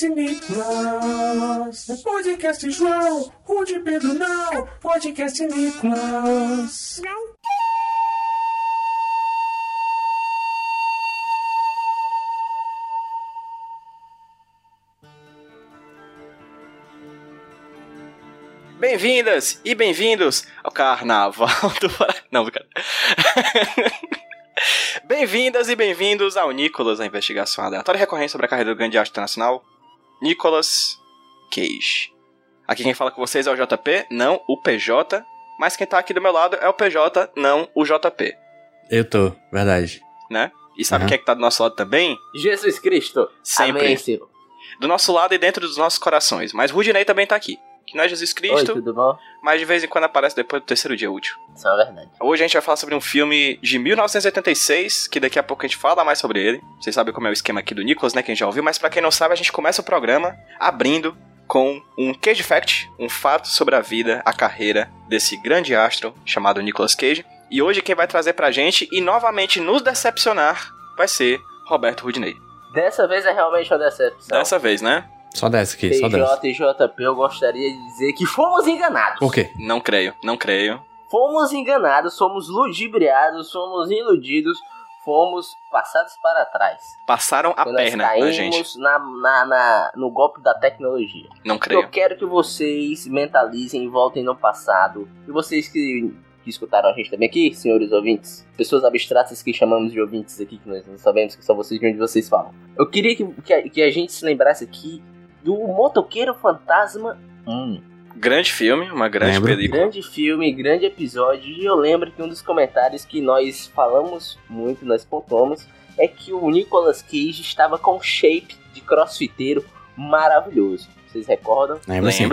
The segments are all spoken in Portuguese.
podcast Nicolas, podcast João, o de Pedro não, podcast Nicolas. Bem-vindas e bem-vindos ao Carnaval do Paraná. Não, cara. Bem-vindas e bem-vindos ao Nicolas, a investigação aleatória recorrente sobre a carreira do grande arte internacional, Nicolas Cage. Aqui quem fala com vocês é o JP, não o PJ, mas quem tá aqui do meu lado é o PJ, não o JP, Eu tô, verdade. né? E sabe Aham. quem é que tá do nosso lado também? Jesus Cristo. Sempre. Amém. Do nosso lado e dentro dos nossos corações. Mas Rudinei também tá aqui. Que não é Jesus Oi, Cristo, tudo bom? mas de vez em quando aparece depois do terceiro dia útil. Isso é verdade. Hoje a gente vai falar sobre um filme de 1986, que daqui a pouco a gente fala mais sobre ele. Vocês sabem como é o esquema aqui do Nicholas, né? Quem já ouviu, mas pra quem não sabe, a gente começa o programa abrindo com um Cage Fact, um fato sobre a vida, a carreira desse grande astro chamado Nicolas Cage. E hoje quem vai trazer pra gente e novamente nos decepcionar vai ser Roberto Rudinei. Dessa vez é realmente uma decepção. Dessa vez, né? Só desce aqui, só desce. PJ e JP, eu gostaria de dizer que fomos enganados. Por quê? Não creio, não creio. Fomos enganados, fomos ludibriados, fomos iludidos, fomos passados para trás. Passaram a Porque nós perna pra gente. caímos na, na, na- no golpe da tecnologia. Não creio. Eu quero que vocês mentalizem e voltem no passado. E vocês que, que escutaram a gente também aqui, senhores ouvintes, pessoas abstratas que chamamos de ouvintes aqui, que nós não sabemos que são vocês de onde vocês falam. Eu queria que, que, a, que a gente se lembrasse aqui do Motoqueiro Fantasma 1. Grande filme, uma grande Lembro. película. Grande filme, grande episódio. E eu lembro que um dos comentários que nós falamos muito, nós pontuamos, é que o Nicolas Cage estava com um shape de crossfiteiro maravilhoso. Vocês recordam? Lembra sim.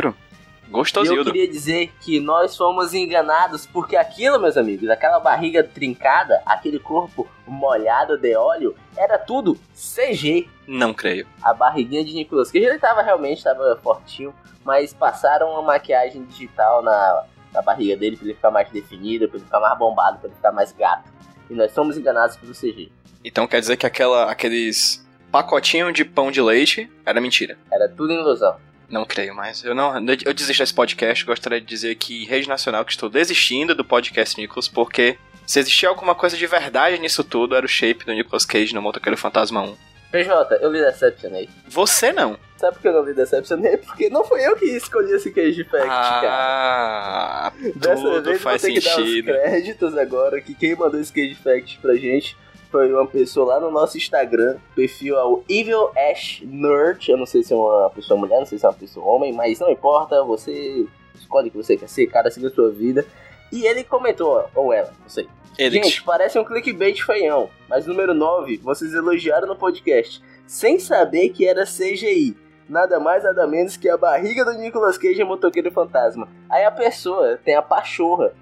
E eu queria dizer que nós fomos enganados, porque aquilo, meus amigos, aquela barriga trincada, aquele corpo molhado de óleo, era tudo CG. Não creio. A barriguinha de Nicolas Cage, ele tava realmente, tava fortinho, mas passaram uma maquiagem digital na, na barriga dele pra ele ficar mais definido, pra ele ficar mais bombado, pra ele ficar mais gato. E nós fomos enganados pelo CG. Então quer dizer que aquela, aqueles pacotinho de pão de leite era mentira. Era tudo ilusão. Não creio mais. Eu não, eu desisto desse podcast. Gostaria de dizer que em rede nacional que estou desistindo do podcast Nicholas porque se existia alguma coisa de verdade nisso tudo era o shape do Nicolas Cage no Motoqueiro Fantasma 1. PJ, eu lhe decepcionei. Você não. Sabe por que eu não lhe decepcionei? Porque não foi eu que escolhi esse Cage Fact, cara. Ah, Dessa tudo vez faz vou ter que sentido. dar os créditos agora, que quem mandou esse Cage Fact pra gente foi uma pessoa lá no nosso Instagram, perfil é o Evil Ash Nerd, eu não sei se é uma pessoa mulher, não sei se é uma pessoa homem, mas não importa, você escolhe o que você quer ser, cada siga a sua vida. E ele comentou, ou ela, não sei. Gente, parece um clickbait feião, mas número 9, vocês elogiaram no podcast, sem saber que era CGI. Nada mais, nada menos que a barriga do Nicolas Cage em Motoqueiro Fantasma. Aí a pessoa tem a pachorra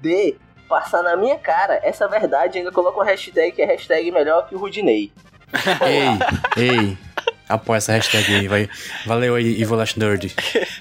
de passar na minha cara essa verdade e ainda coloca uma hashtag que é hashtag melhor que o Rudinei. Ei, ei. Apoia essa hashtag aí, vai. Valeu aí, Evil Last Nerd.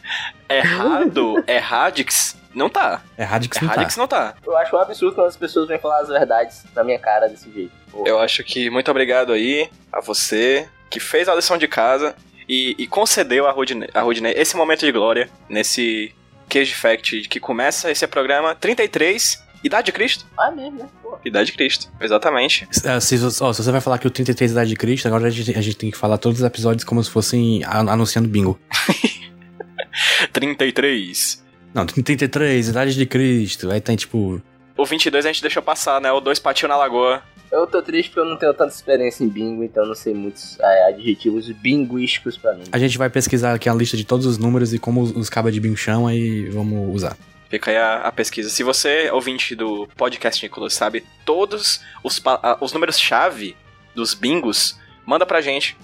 Errado, é Radix. Não tá. É Radix É não tá. Radix não tá. Eu acho um absurdo quando as pessoas vêm falar as verdades na minha cara desse jeito. Pô, Eu acho que muito obrigado aí a você que fez a lição de casa e, e concedeu a Rodney, a esse momento de glória nesse Cage Fact que começa esse programa 33, Idade de Cristo. Ah, mesmo, né? Pô. Idade de Cristo, exatamente. É, Se, você- ó, se você vai falar que o 33 é idade de Cristo, agora a gente, a gente tem que falar todos os episódios como se fossem anunciando bingo. 33. Não, 33, idade de Cristo. Aí tem tipo. O 22 a gente deixou passar, né? O dois patinhos na lagoa. Eu tô triste porque eu não tenho tanta experiência em bingo, então eu não sei muitos é, adjetivos binguísticos pra mim. A gente vai pesquisar aqui a lista de todos os números e como os, os cabas de bingo chamam e vamos usar. Fica aí a, a pesquisa. Se você, ouvinte do podcast Nicolas, sabe todos os, os números-chave dos bingos, manda pra gente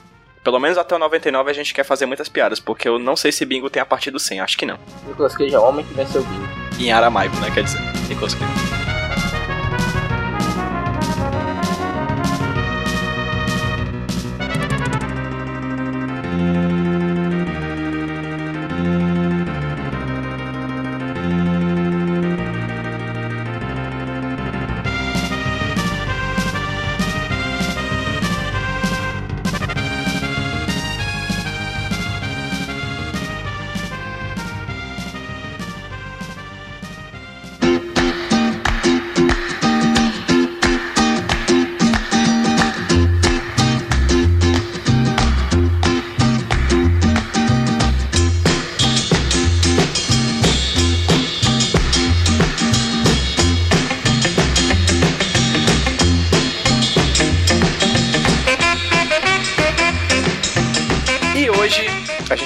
Pelo menos até o 99 a gente quer fazer muitas piadas, porque eu não sei se bingo tem a partir do 100, acho que não. Nicolas Cage é homem que venceu o bingo. Em aramaico, né? Quer dizer, Nicolas Cage. E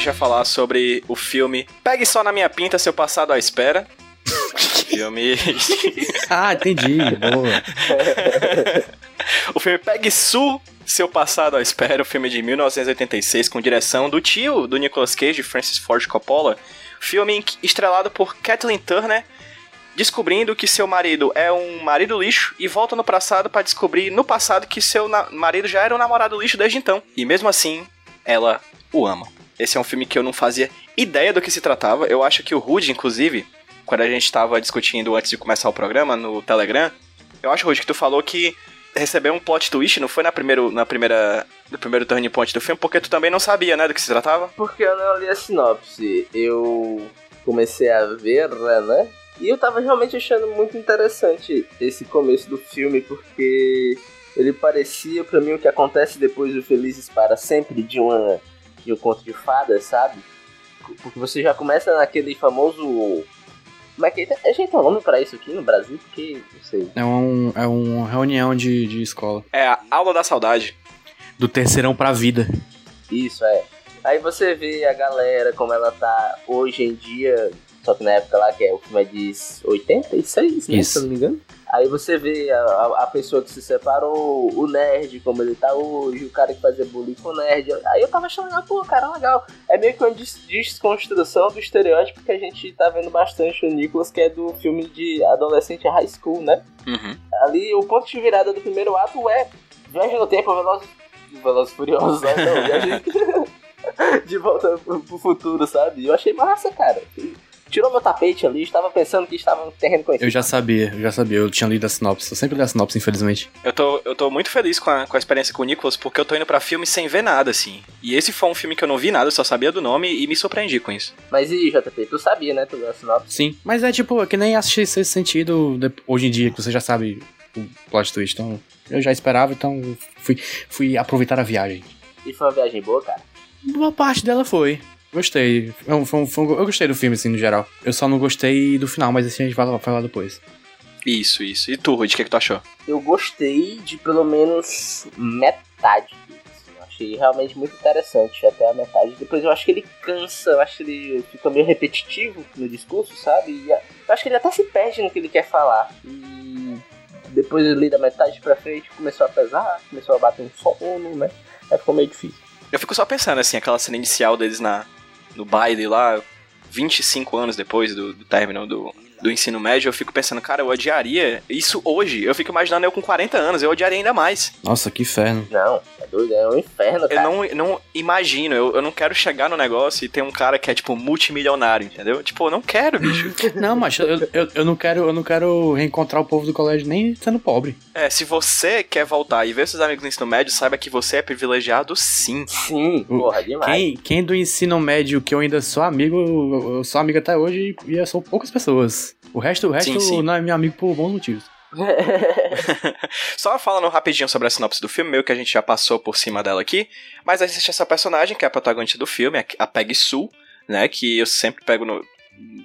vai falar sobre o filme Pegue Só na Minha Pinta, Seu Passado à Espera. filme. Ah, entendi. Boa. o filme Pegue Su, Seu Passado à Espera, o filme de 1986, com direção do tio do Nicolas Cage, Francis Ford Coppola. Filme estrelado por Kathleen Turner, descobrindo que seu marido é um marido lixo e volta no passado para descobrir no passado que seu marido já era um namorado lixo desde então. E mesmo assim, ela o ama. Esse é um filme que eu não fazia ideia do que se tratava. Eu acho que o Rude, inclusive, quando a gente tava discutindo antes de começar o programa no Telegram, eu acho, Rude, que tu falou que recebeu um plot twist, não foi na, primeiro, na primeira. No primeiro turning point do filme, porque tu também não sabia, né, do que se tratava? Porque eu não li a sinopse. Eu comecei a ver, né? E eu tava realmente achando muito interessante esse começo do filme, porque ele parecia pra mim o que acontece depois do Felizes para Sempre de uma de um conto de fadas, sabe? Porque você já começa naquele famoso como é que é? A gente tem um nome pra isso aqui no Brasil? Porque, não sei. É, um, é uma reunião de, de escola. É a aula da saudade. Do terceirão pra vida. Isso, é. Aí você vê a galera como ela tá hoje em dia, só que na época lá, que é o filme é de 86, né, Isso. se eu não me engano. Aí você vê a, a, pessoa que se separou, o nerd, como ele tá hoje, o cara que fazia bullying com o nerd. Aí eu tava achando, ah, pô, cara, legal. É meio que uma des- desconstrução do estereótipo que a gente tá vendo bastante no Nicolas, que é do filme de adolescente high school, né? Uhum. ali o ponto de virada do primeiro ato é viagem no tempo, velozes, velozes furiosos, né? Não, viagem de volta pro futuro, sabe? Eu achei massa, cara. Tirou meu tapete ali, estava pensando que estava no terreno conhecido. Eu já sabia, eu já sabia. Eu tinha lido a sinopse. Eu sempre li a sinopse, infelizmente. Eu tô, eu tô muito feliz com a, com a experiência com o Nicholas, porque eu tô indo pra filme sem ver nada, assim. E esse foi um filme que eu não vi nada, eu só sabia do nome e me surpreendi com isso. Mas e JP, tu sabia, né? Tu viu a sinopse. Sim. Mas é tipo, é que nem assistir esse sentido de- hoje em dia, que você já sabe o plot twist. Então, eu já esperava, então fui, fui aproveitar a viagem. E foi uma viagem boa, cara. Boa parte dela foi. Gostei. Foi um- foi um- foi um- eu gostei do filme, assim, no geral. Eu só não gostei do final, mas assim a gente vai falar depois. Isso, isso. E tu, Rudy, o que, que tu achou? Eu gostei de pelo menos metade assim. Eu achei realmente muito interessante até a metade. Depois eu acho que ele cansa, eu acho que ele fica meio repetitivo no discurso, sabe? E eu acho que ele até se perde no que ele quer falar. E depois ali da metade pra frente começou a pesar, começou a bater um sono, né? Aí ficou meio difícil. Eu fico só pensando, assim, aquela cena inicial deles na, no baile lá, 25 anos depois do, do término do, do ensino médio, eu fico pensando, cara, eu odiaria isso hoje. Eu fico imaginando eu com 40 anos, eu odiaria ainda mais. Nossa, que inferno. Não, é doido, é um inferno, Eu cara. não, não imagino, eu, eu não quero chegar no negócio e ter um cara que é, tipo, multimilionário, entendeu? Tipo, eu não quero, bicho. Não, mas eu, eu, eu não quero, eu não quero reencontrar o povo do colégio nem sendo pobre. é, se você quer voltar e ver seus amigos no ensino médio, saiba que você é privilegiado sim. Sim, porra, demais. Quem, quem do ensino médio que eu ainda sou amigo, eu eu sou amigo até hoje e eu sou poucas pessoas. O resto, o resto Sim, sim. não é meu amigo por bons motivos. Só falando rapidinho sobre a sinopse do filme, meio que a gente já passou por cima dela aqui, mas existe essa personagem que é a protagonista do filme, a Peggy Sue, né, que eu sempre pego no...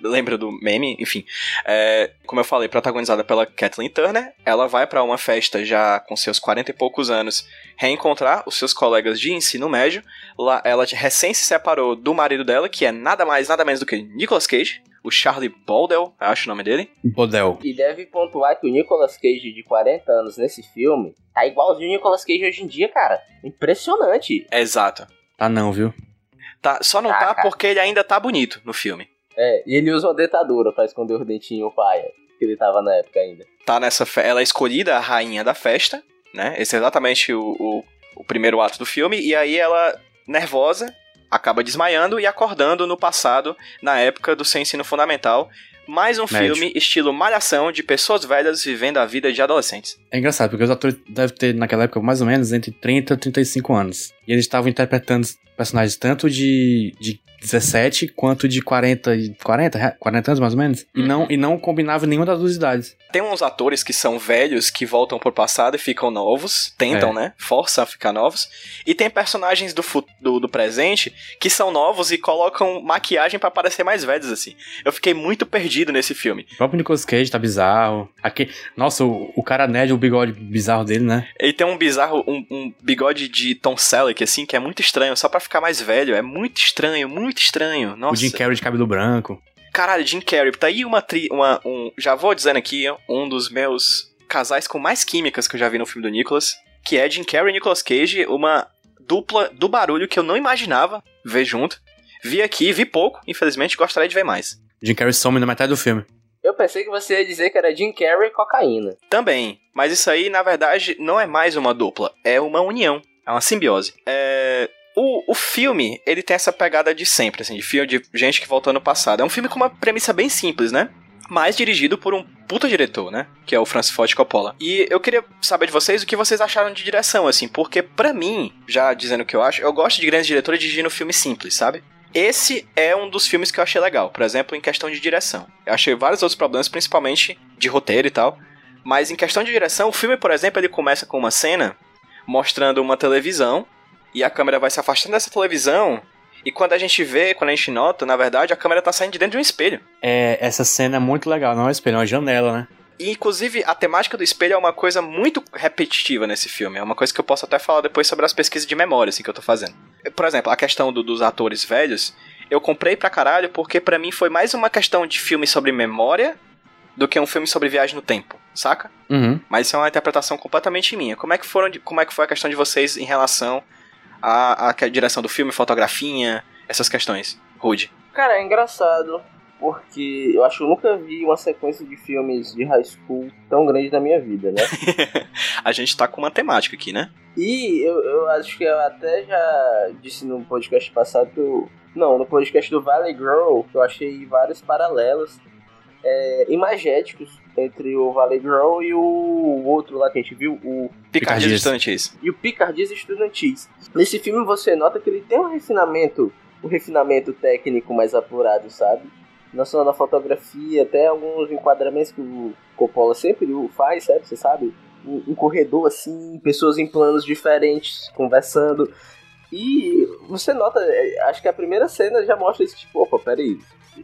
Lembro do meme, enfim. É, como eu falei, protagonizada pela Kathleen Turner, ela vai pra uma festa já com seus 40 e poucos anos reencontrar os seus colegas de ensino médio. Lá, ela recém se separou do marido dela, que é nada mais, nada menos do que Nicolas Cage, o Charlie Baldwin, acho o nome dele. Bodel. E deve pontuar que o Nicolas Cage de 40 anos nesse filme tá igualzinho o Nicolas Cage hoje em dia, cara. Impressionante. Exato. Tá não, viu? Tá, só não Tá, tá porque ele ainda tá bonito no filme. É, e ele usa uma dentadura pra esconder os dentinhos paia, que ele tava na época ainda. Tá nessa fe... Ela é escolhida a rainha da festa, né? Esse é exatamente o, o, o primeiro ato do filme. E aí ela, nervosa, acaba desmaiando e acordando no passado, na época do seu ensino fundamental. Mais um Médio. filme estilo malhação de pessoas velhas vivendo a vida de adolescentes. É engraçado, porque os atores devem ter, naquela época, mais ou menos entre 30 e 35 anos. E eles estavam interpretando personagens tanto de, de 17 quanto de 40, e- 40, re- 40 anos, mais ou menos. E, Uhum. não, e não combinava nenhuma das duas idades. Tem uns atores que são velhos que voltam pro passado e ficam novos, tentam, É. né? Forçam a ficar novos. E tem personagens do, do, do presente que são novos e colocam maquiagem pra parecer mais velhos, assim. Eu fiquei muito perdido nesse filme. O próprio Nicolas Cage tá bizarro. Aqui, nossa, o, o cara nerd, o bigode bizarro dele, né? Ele tem um bizarro, um, um bigode de Tom Selleck, assim, que é muito estranho, só pra ficar mais velho. É muito estranho, muito estranho. Nossa. O Jim Carrey de cabelo branco. Caralho, Jim Carrey. Tá aí uma, tri, uma um, já vou dizendo aqui, um dos meus casais com mais químicas que eu já vi no filme do Nicolas, que é Jim Carrey e Nicolas Cage, uma dupla do barulho que eu não imaginava ver junto. Vi aqui, vi pouco, infelizmente gostaria de ver mais. Jim Carrey some na metade do filme. Eu pensei que você ia dizer que era Jim Carrey e cocaína. Também, mas isso aí, na verdade, não é mais uma dupla, é uma união, é uma simbiose. É... O, o filme, ele tem essa pegada de sempre, assim, de filme de gente que voltou no passado. É um filme com uma premissa bem simples, né? Mas dirigido por um puta diretor, né? Que é o Francis Ford Coppola. E eu queria saber de vocês o que vocês acharam de direção, assim, porque pra mim, já dizendo o que eu acho, eu gosto de grandes diretores dirigindo filme simples, sabe? Esse é um dos filmes que eu achei legal, por exemplo, em questão de direção. Eu achei vários outros problemas, principalmente de roteiro e tal. Mas em questão de direção, o filme, por exemplo, ele começa com uma cena mostrando uma televisão e a câmera vai se afastando dessa televisão. E quando a gente vê, quando a gente nota, na verdade, a câmera tá saindo de dentro de um espelho. É, essa cena é muito legal. Não é um espelho, é uma janela, né? E, inclusive, a temática do espelho é uma coisa muito repetitiva nesse filme. É uma coisa que eu posso até falar depois sobre as pesquisas de memória, assim, que eu tô fazendo. Por exemplo, a questão do- dos atores velhos, eu comprei pra caralho porque pra mim foi mais uma questão de filme sobre memória do que um filme sobre viagem no tempo, saca? Uhum. Mas isso é uma interpretação completamente minha. Como é que, foram, como é que foi a questão de vocês em relação à, à direção do filme, fotografia, essas questões? Rude. Cara, é engraçado, porque eu acho que eu nunca vi uma sequência de filmes de high school tão grande na minha vida, né? a gente tá com uma temática aqui, né? E eu, eu acho que eu até já disse no podcast passado. Não, no podcast do Valley Girl, que eu achei vários paralelos é, imagéticos entre o Valley Girl e o outro lá que a gente viu, o Picardias. Estudantis. e o Picardias Estudantis. Nesse filme você nota que ele tem um refinamento, um refinamento técnico mais apurado, sabe? Não só na fotografia, até alguns enquadramentos que o Coppola sempre o faz, sabe? Você sabe? Um, um corredor assim, pessoas em planos diferentes conversando. E você nota, é, acho que a primeira cena já mostra isso, tipo, opa, peraí.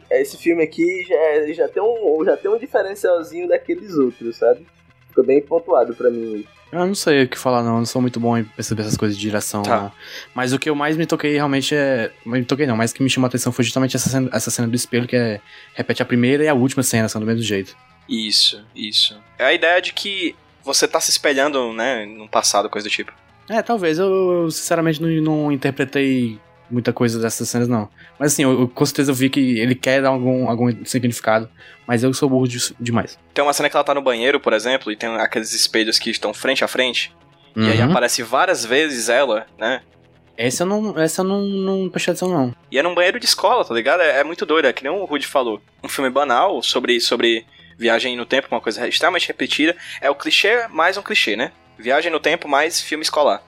Esse filme aqui já, já, tem um, já tem um diferencialzinho daqueles outros, sabe? Ficou bem pontuado pra mim. Eu não sei o que falar, não. Eu não sou muito bom em perceber essas coisas de direção. Tá. não. Mas o que eu mais me toquei realmente é. Me toquei não, mas o que me chamou a atenção foi justamente essa cena, essa cena do espelho, que é. Repete a primeira e a última cena, são do mesmo jeito. Isso, isso. É a ideia de que você tá se espelhando, né, no passado, coisa do tipo. É, talvez. Eu, eu, sinceramente não, não interpretei muita coisa dessas cenas, não. Mas assim, eu, eu- com certeza eu vi que ele quer dar algum, algum significado. Mas eu sou burro de- demais. Tem uma cena que ela tá no banheiro, por exemplo, e tem aqueles espelhos que estão frente a frente, e aí Uhum. aparece várias vezes ela, né? Essa eu não, essa eu não, não prestei atenção, não. E é num banheiro de escola, tá ligado? É, é muito doido, é que nem o Rudy falou. Um filme banal sobre, sobre viagem no tempo, uma coisa extremamente repetida. É o clichê mais um clichê, né? Viagem no tempo mais filme escolar.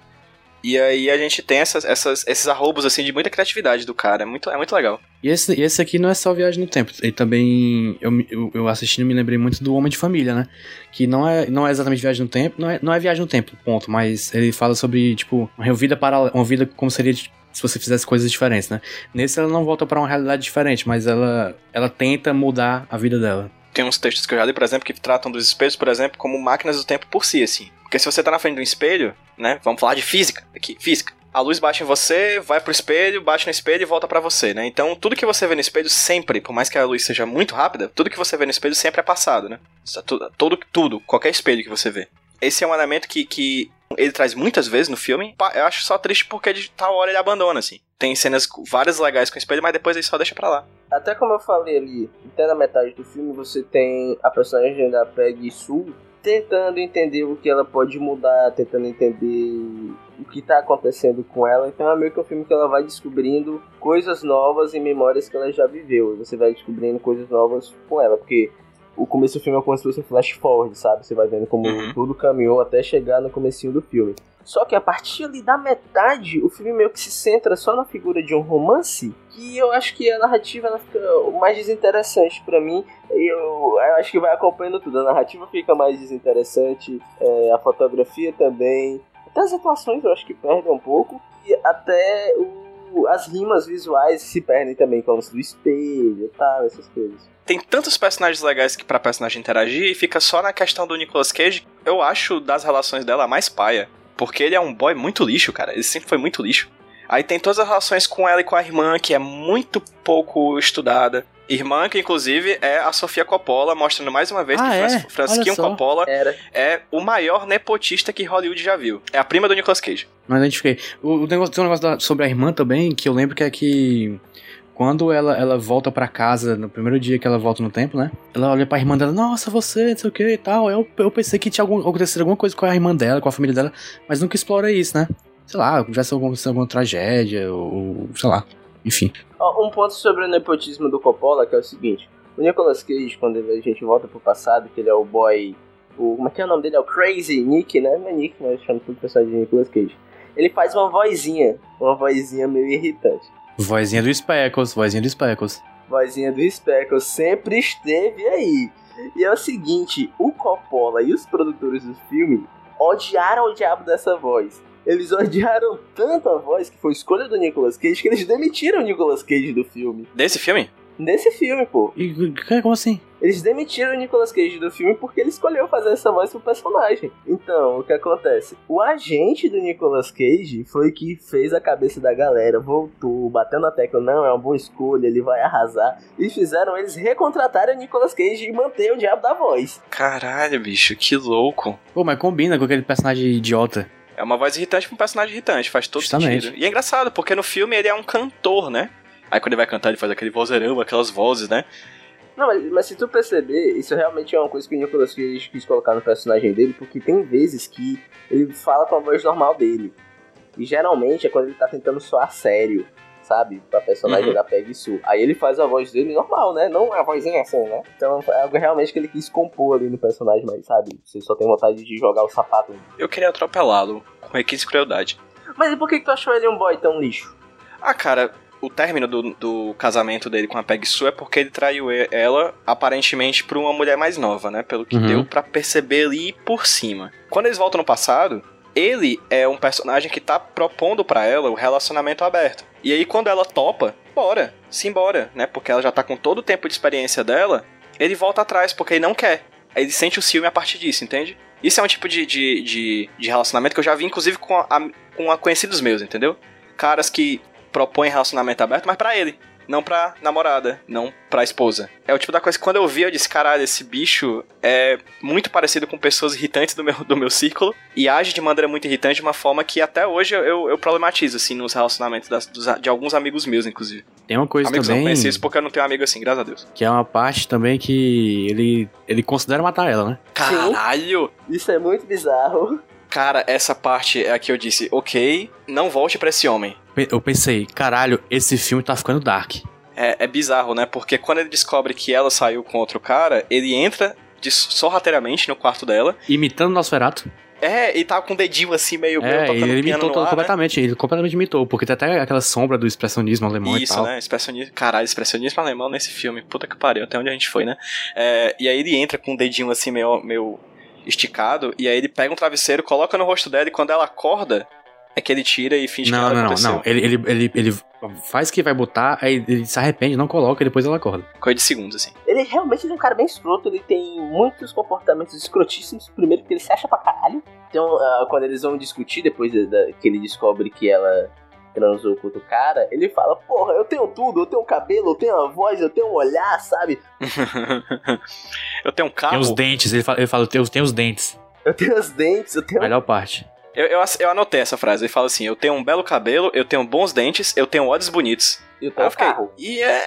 E aí a gente tem essas, essas, esses arrobos, assim, de muita criatividade do cara. É muito, é muito legal. E esse, esse aqui não é só Viagem no Tempo. Ele também. Eu, eu, eu assistindo me lembrei muito do Homem de Família, né? Que não é, não é exatamente Viagem no Tempo, não é, não é Viagem no Tempo, ponto. Mas ele fala sobre, tipo, uma vida para uma vida como seria se você fizesse coisas diferentes, né? Nesse ela não volta pra uma realidade diferente, mas ela, ela tenta mudar a vida dela. Tem uns textos que eu já li, por exemplo, que tratam dos espelhos, por exemplo, como máquinas do tempo por si, assim. Porque se você tá na frente de um espelho, né? Vamos falar de física aqui, física. A luz bate em você, vai pro espelho, bate no espelho e volta pra você, né? Então, tudo que você vê no espelho sempre, por mais que a luz seja muito rápida, tudo que você vê no espelho sempre é passado, né? Todo, tudo, qualquer espelho que você vê. Esse é um elemento que, que Ele traz muitas vezes no filme. Eu acho só triste porque de tal hora ele abandona, assim. Tem cenas várias legais com o espelho, mas depois ele só deixa pra lá. Até como eu falei ali, até na metade do filme você tem a personagem da Peggy Sue tentando entender o que ela pode mudar, tentando entender o que tá acontecendo com ela. Então é meio que um filme que ela vai descobrindo coisas novas e memórias que ela já viveu. E você vai descobrindo coisas novas com ela, porque o começo do filme é como se fosse um flash forward, sabe? Você vai vendo como Uhum. tudo caminhou até chegar no comecinho do filme. Só que a partir ali da metade, o filme meio que se centra só na figura de um romance, que eu acho que a narrativa ela fica mais desinteressante pra mim. Eu, eu acho que vai acompanhando tudo. A narrativa fica mais desinteressante, é, a fotografia também. Até as atuações eu acho que perdem um pouco. E até o- as rimas visuais se perdem também, com o do espelho e tal, essas coisas. Tem tantos personagens legais que pra personagem interagir e fica só na questão do Nicolas Cage. Eu acho das relações dela a mais paia. Porque ele é um boy muito lixo, cara. Ele sempre foi muito lixo. Aí tem todas as relações com ela e com a irmã, que é muito pouco estudada. Irmã que, inclusive, é a Sofia Coppola, mostrando mais uma vez Ah, que é? Fran- Franskin Olha só. Coppola Era. é o maior nepotista que Hollywood já viu. É a prima do Nicolas Cage. Não identifiquei. O, o negócio, tem um negócio da- sobre a irmã também, que eu lembro que é que quando ela, ela volta pra casa, no primeiro dia que ela volta no tempo, né? Ela olha pra irmã dela, nossa, você, não sei o que e tal. Eu, eu pensei que tinha algum, acontecido alguma coisa com a irmã dela, com a família dela, mas nunca explora isso, né? Sei lá, já se aconteceu alguma tragédia, ou sei lá. Enfim. Um ponto sobre o nepotismo do Coppola que é o seguinte: o Nicolas Cage, quando a gente volta pro passado, que ele é o boy. O, como é que é o nome dele? É o Crazy Nick, né? Não é Nick, mas chama tudo personagem de Nicolas Cage. Ele faz uma vozinha, uma vozinha meio irritante. Vozinha do Speckles, vozinha do Speckles. Vozinha do Speckle sempre esteve aí. E é o seguinte: o Coppola e os produtores do filme odiaram o diabo dessa voz. Eles odiaram tanto a voz que foi escolha do Nicolas Cage que eles demitiram o Nicolas Cage do filme. Desse filme? Nesse filme, pô. E que- como assim? Eles demitiram o Nicolas Cage do filme porque ele escolheu fazer essa voz pro personagem. Então, o que acontece? O agente do Nicolas Cage foi que fez a cabeça da galera, voltou, bateu na tecla, não, é uma boa escolha, ele vai arrasar. E fizeram eles recontratarem o Nicolas Cage e manter o diabo da voz. Caralho, bicho, que louco. Pô, mas combina com aquele personagem idiota. É uma voz irritante pra um personagem irritante, faz todo Justamente. sentido. E é engraçado, porque no filme ele é um cantor, né? Aí quando ele vai cantar, ele faz aquele vozeirão, aquelas vozes, né? Não, mas, mas se tu perceber, isso realmente é uma coisa que o Nicolas Cage quis colocar no personagem dele, porque tem vezes que ele fala com a voz normal dele. E geralmente é quando ele tá tentando soar sério, sabe? Pra personagem Uhum. da Peggy Sue. Aí ele faz a voz dele normal, né? Não a vozinha assim, né? Então é algo realmente que ele quis compor ali no personagem, mas sabe? Você só tem vontade de jogar o sapato. Eu queria atropelá-lo com requinte e crueldade. Mas e por que, que tu achou ele um boy tão lixo? Ah, cara, o término do, do casamento dele com a Peg Sue é porque ele traiu ela, aparentemente, por uma mulher mais nova, né? Pelo que Uhum. deu pra perceber ali por cima. Quando eles voltam no passado, ele é um personagem que tá propondo pra ela o relacionamento aberto. E aí, quando ela topa, bora, simbora, né? Porque ela já tá com todo o tempo de experiência dela, ele volta atrás porque ele não quer. Ele sente o ciúme a partir disso, entende? Isso é um tipo de, de, de, de relacionamento que eu já vi, inclusive, com, a, com a conhecidos meus, entendeu? Caras que propõem relacionamento aberto, mas pra ele. Não pra namorada, não pra esposa. É o tipo da coisa que quando eu vi, eu disse, caralho, esse bicho é muito parecido com pessoas irritantes do meu, do meu círculo e age de maneira muito irritante de uma forma que até hoje eu, eu, eu problematizo, assim, nos relacionamentos das- dos- de alguns amigos meus, inclusive. Tem uma coisa amigos não também, conheci isso porque eu não tenho amigo assim, graças a Deus. que é uma parte também que ele, ele considera matar ela, né? Caralho! Isso é muito bizarro. Cara, essa parte é a que eu disse, ok, não volte pra esse homem. Eu pensei, caralho, esse filme tá ficando dark. É, é bizarro, né? Porque quando ele descobre que ela saiu com outro cara, ele entra de, sorrateiramente no quarto dela. Imitando Nosferatu. É, e tá com o dedinho assim, meio, meio É, tocando ele imitou ar, né? completamente. Ele completamente imitou, porque tem até aquela sombra do expressionismo alemão e Isso, tal. né? Expressionismo. Caralho, expressionismo alemão nesse filme. Puta que pariu, até onde a gente foi, né? É, e aí ele entra com o dedinho assim, meio, meio esticado, e aí ele pega um travesseiro, coloca no rosto dela, e quando ela acorda, é que ele tira e finge que Não, nada não, não, não. Ele, ele, ele, ele faz que vai botar, aí ele se arrepende, não coloca e depois ela acorda. Coisa de segundos, assim. Ele realmente é um cara bem escroto, ele tem muitos comportamentos escrotíssimos. Primeiro que ele se acha pra caralho. Então, ah, quando eles vão discutir, depois da- da- que ele descobre que ela transou com outro cara, ele fala, porra, eu tenho tudo, eu tenho cabelo, eu tenho a voz, eu tenho um olhar, sabe? eu tenho um carro. Tem os dentes, ele fala, ele fala tem, os, tem os dentes. Eu tenho os dentes, eu tenho... Melhor parte. Eu, eu, eu anotei essa frase. Ele fala assim: Eu tenho um belo cabelo, eu tenho bons dentes, eu tenho olhos bonitos. E eu fiquei. carro. E é.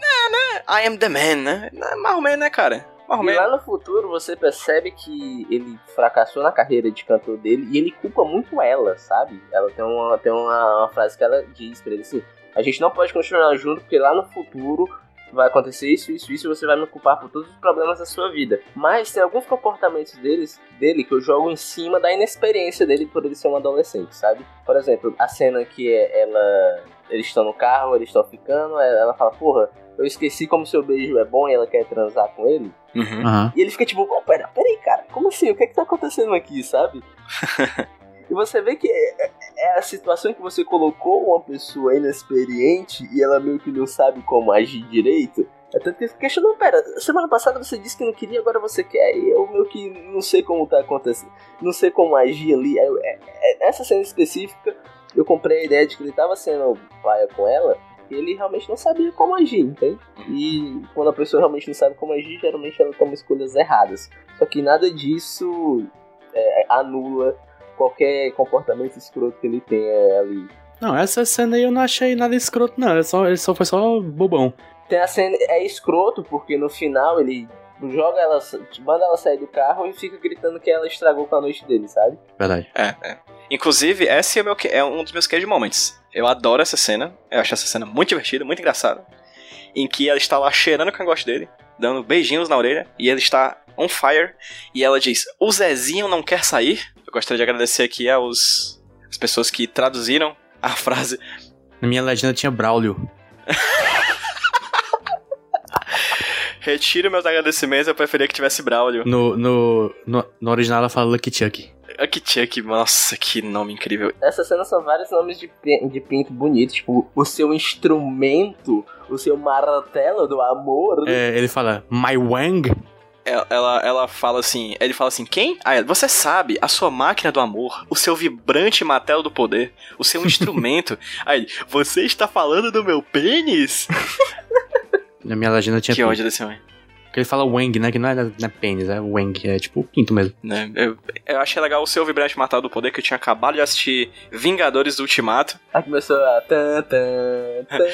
Né, né? I am the man, né? Mais ou menos, né, cara? Mais ou E lá no futuro você percebe que ele fracassou na carreira de cantor dele e ele culpa muito ela, sabe? Ela tem uma, tem uma, uma frase que ela diz pra ele assim: A gente não pode continuar junto porque lá no futuro vai acontecer isso, isso, isso e você vai me culpar por todos os problemas da sua vida. Mas tem alguns comportamentos deles, dele que eu jogo em cima da inexperiência dele por ele ser um adolescente, sabe? Por exemplo, a cena que é ela. Eles estão no carro, eles estão ficando, ela fala, porra, eu esqueci como seu beijo é bom e ela quer transar com ele. Uhum. Aham. E ele fica tipo, oh, pera, peraí, cara, como assim? O que é que tá acontecendo aqui, sabe? e você vê que é, é- é a situação que você colocou uma pessoa inexperiente e ela meio que não sabe como agir direito. É tanto que questionou, pera, semana passada você disse que não queria, agora você quer, e eu meio que não sei como tá acontecendo, não sei como agir ali. Eu- é- é- nessa cena específica, eu comprei a ideia de que ele tava sendo paia com ela, e ele realmente não sabia como agir, entende? E quando a pessoa realmente não sabe como agir, geralmente ela toma escolhas erradas. Só que nada disso é, anula qualquer comportamento escroto que ele tenha ali. Não, essa cena aí eu não achei nada escroto, não. Ele só, ele só foi só bobão. Tem a cena, é escroto porque no final ele joga ela, manda ela sair do carro e fica gritando que ela estragou com a noite dele, sabe? Verdade. É, é. Inclusive, esse é, meu, é um dos meus cage moments. Eu adoro essa cena. Eu acho essa cena muito divertida, muito engraçada. Em que ela está lá cheirando o cangote dele, dando beijinhos na orelha, e ele está on fire. E ela diz: O Zezinho não quer sair. Eu gostaria de agradecer aqui aos as pessoas que traduziram a frase. Na minha legenda tinha Braulio. Retiro meus agradecimentos, eu preferia que tivesse Braulio. No, no, no, no original ela fala Lucky Chuck. Aqui tinha que. Nossa, que nome incrível. Essa cena são vários nomes de, de pinto bonitos, tipo, o seu instrumento, o seu martelo do amor. É, ele fala My Wang. Ela, ela, ela fala assim, ele fala assim, quem? Ah, ela, você sabe, a sua máquina do amor, o seu vibrante martelo do poder, o seu instrumento. Aí, você está falando do meu pênis? Na minha legenda tinha que ódio desse homem. Porque ele fala Wang, né? Que não é, não é pênis, é Wang. É tipo pinto mesmo. Né? Eu, eu achei legal o seu vibrante martelo do poder, que eu tinha acabado de assistir Vingadores do Ultimato. Aí começou a. Tan, tan, tan.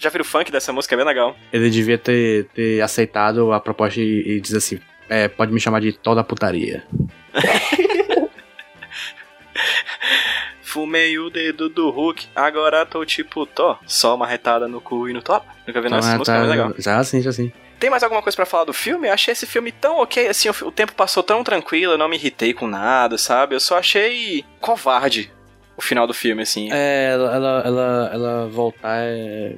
Já viram o funk dessa música? É bem legal. Ele devia ter, ter aceitado a proposta e, e dizer assim: é, pode me chamar de toda putaria. Fumei o dedo do Hulk, agora tô tipo Thor. Só uma retada no cu e no top. Nunca vi essa é, música, bem legal. Já sim, já sim. Tem mais alguma coisa pra falar do filme? Eu achei esse filme tão ok, assim, o, o tempo passou tão tranquilo, eu não me irritei com nada, sabe? Eu só achei covarde o final do filme, assim. É, ela, ela, ela, ela voltar é.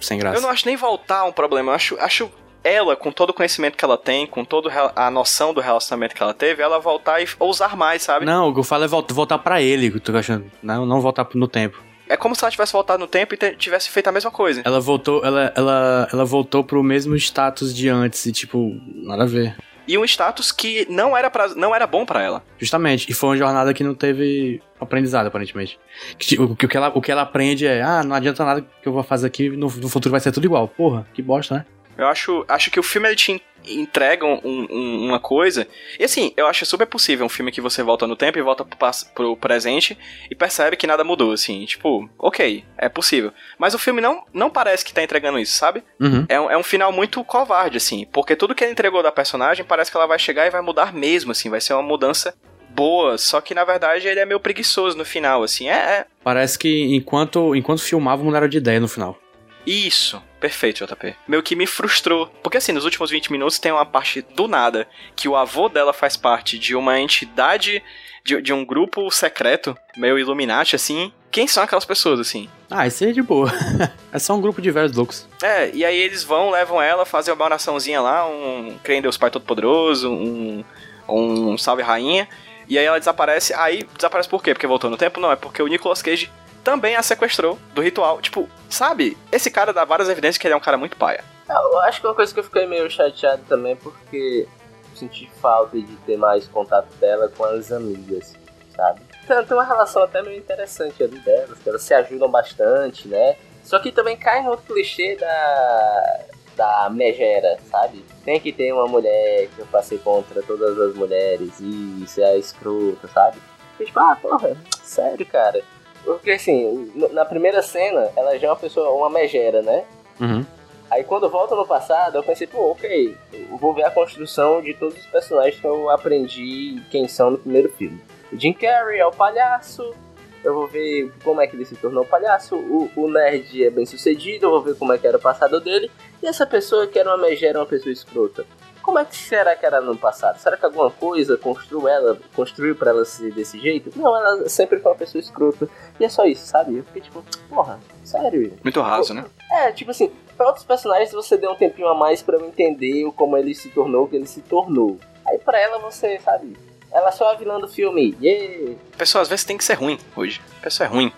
Sem graça. eu não acho nem voltar um problema, eu acho, acho ela, com todo o conhecimento que ela tem, com toda a noção do relacionamento que ela teve, ela voltar e ousar mais, sabe? Não, o que eu falo é voltar, pra ele, que eu tô achando. Não, não voltar no tempo. É como se ela tivesse voltado no tempo e tivesse feito a mesma coisa. Ela voltou, ela, ela, ela voltou pro mesmo status de antes e, tipo, nada a ver. E um status que não era, pra, não era bom pra ela. Justamente. E foi uma jornada que não teve aprendizado, aparentemente. Que, tipo, o, que- o que ela, o que ela aprende é, ah, não adianta nada que eu vou fazer aqui, no, no futuro vai ser tudo igual. Porra, que bosta, né? Eu acho, acho que o filme ele te en- entrega um- um- uma coisa. E assim, eu acho super possível um filme que você volta no tempo e volta pro, pro presente e percebe que nada mudou, assim. Tipo, ok, é possível. Mas o filme não, não parece que tá entregando isso, sabe? Uhum. É um, é um final muito covarde, assim. Porque tudo que ele entregou da personagem parece que ela vai chegar e vai mudar mesmo, assim. Vai ser uma mudança boa. Só que na verdade ele é meio preguiçoe no final, assim. É, é. Parece que enquanto, enquanto filmava, mudaram de ideia no final. Isso, perfeito, JP. Meio que me frustrou. Porque assim, nos últimos 20 minutos tem uma parte do nada que o avô dela faz parte de uma entidade, de, de um grupo secreto, meio Illuminati, assim. Quem são aquelas pessoas, assim? Ah, isso aí é de boa. é só um grupo de velhos loucos. É, e aí eles vão, levam ela, fazem uma oraçãozinha lá, um Creio em Deus Pai Todo-Poderoso, um, um Salve Rainha. E aí ela desaparece. Aí desaparece por quê? Porque voltou no tempo? Não, é porque o Nicolas Cage também a sequestrou do ritual. Tipo, sabe? Esse cara dá várias evidências que ele é um cara muito paia. Eu acho que uma coisa que eu fiquei meio chateado também é porque senti falta de ter mais contato dela com as amigas, sabe? Então, tem uma relação até meio interessante ali delas, que elas se ajudam bastante, né? Só que também cai no outro clichê da. da megera, sabe? Tem que ter uma mulher que eu passei contra todas as mulheres e isso é escrota, sabe? Tipo, ah, porra, sério, cara. Porque assim, na primeira cena, ela já é uma pessoa, uma megera, né? Uhum. Aí quando volta no passado, eu pensei, pô, ok, eu vou ver a construção de todos os personagens que eu aprendi quem são no primeiro filme. O Jim Carrey é o palhaço, eu vou ver como é que ele se tornou palhaço, o, o nerd é bem sucedido, eu vou ver como é que era o passado dele, e essa pessoa que era uma megera, uma pessoa escrota. Como é que será que era no passado? Será que alguma coisa construiu ela, construiu pra ela ser desse jeito? Não, ela sempre foi uma pessoa escrota. E é só isso, sabe? Eu fiquei tipo, porra, sério? Muito raso, né? É, tipo assim, pra outros personagens você deu um tempinho a mais pra eu entender o como ele se tornou o que ele se tornou. Aí pra ela você, sabe, ela só é a vilã do filme. Yeah! A pessoa às vezes tem que ser ruim hoje. A pessoa é ruim.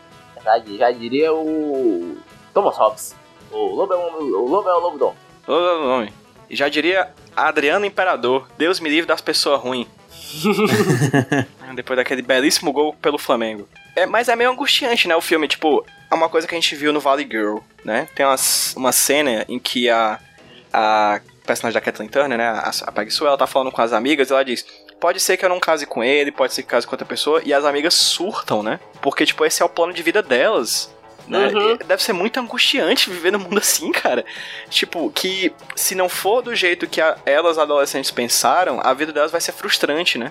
Já, já diria o Thomas Hobbes. O lobo é o, o, lobo, é o lobo dom. Ô, ô, ô, E já diria Adriano Imperador, Deus me livre das pessoas ruins. Depois daquele belíssimo gol pelo Flamengo. É, mas é meio angustiante, né, o filme, tipo, é uma coisa que a gente viu no Valley Girl, né? Tem umas, uma cena em que a, a personagem da Kathleen Turner, né, a, a Peggy Sue, ela tá falando com as amigas e ela diz, pode ser que eu não case com ele, pode ser que case com outra pessoa, e as amigas surtam, né? Porque, tipo, esse é o plano de vida delas. Né? Uhum. E Deve ser muito angustiante viver num mundo assim, cara. Tipo, que se não for do jeito que a- elas adolescentes pensaram, a vida delas vai ser frustrante, né?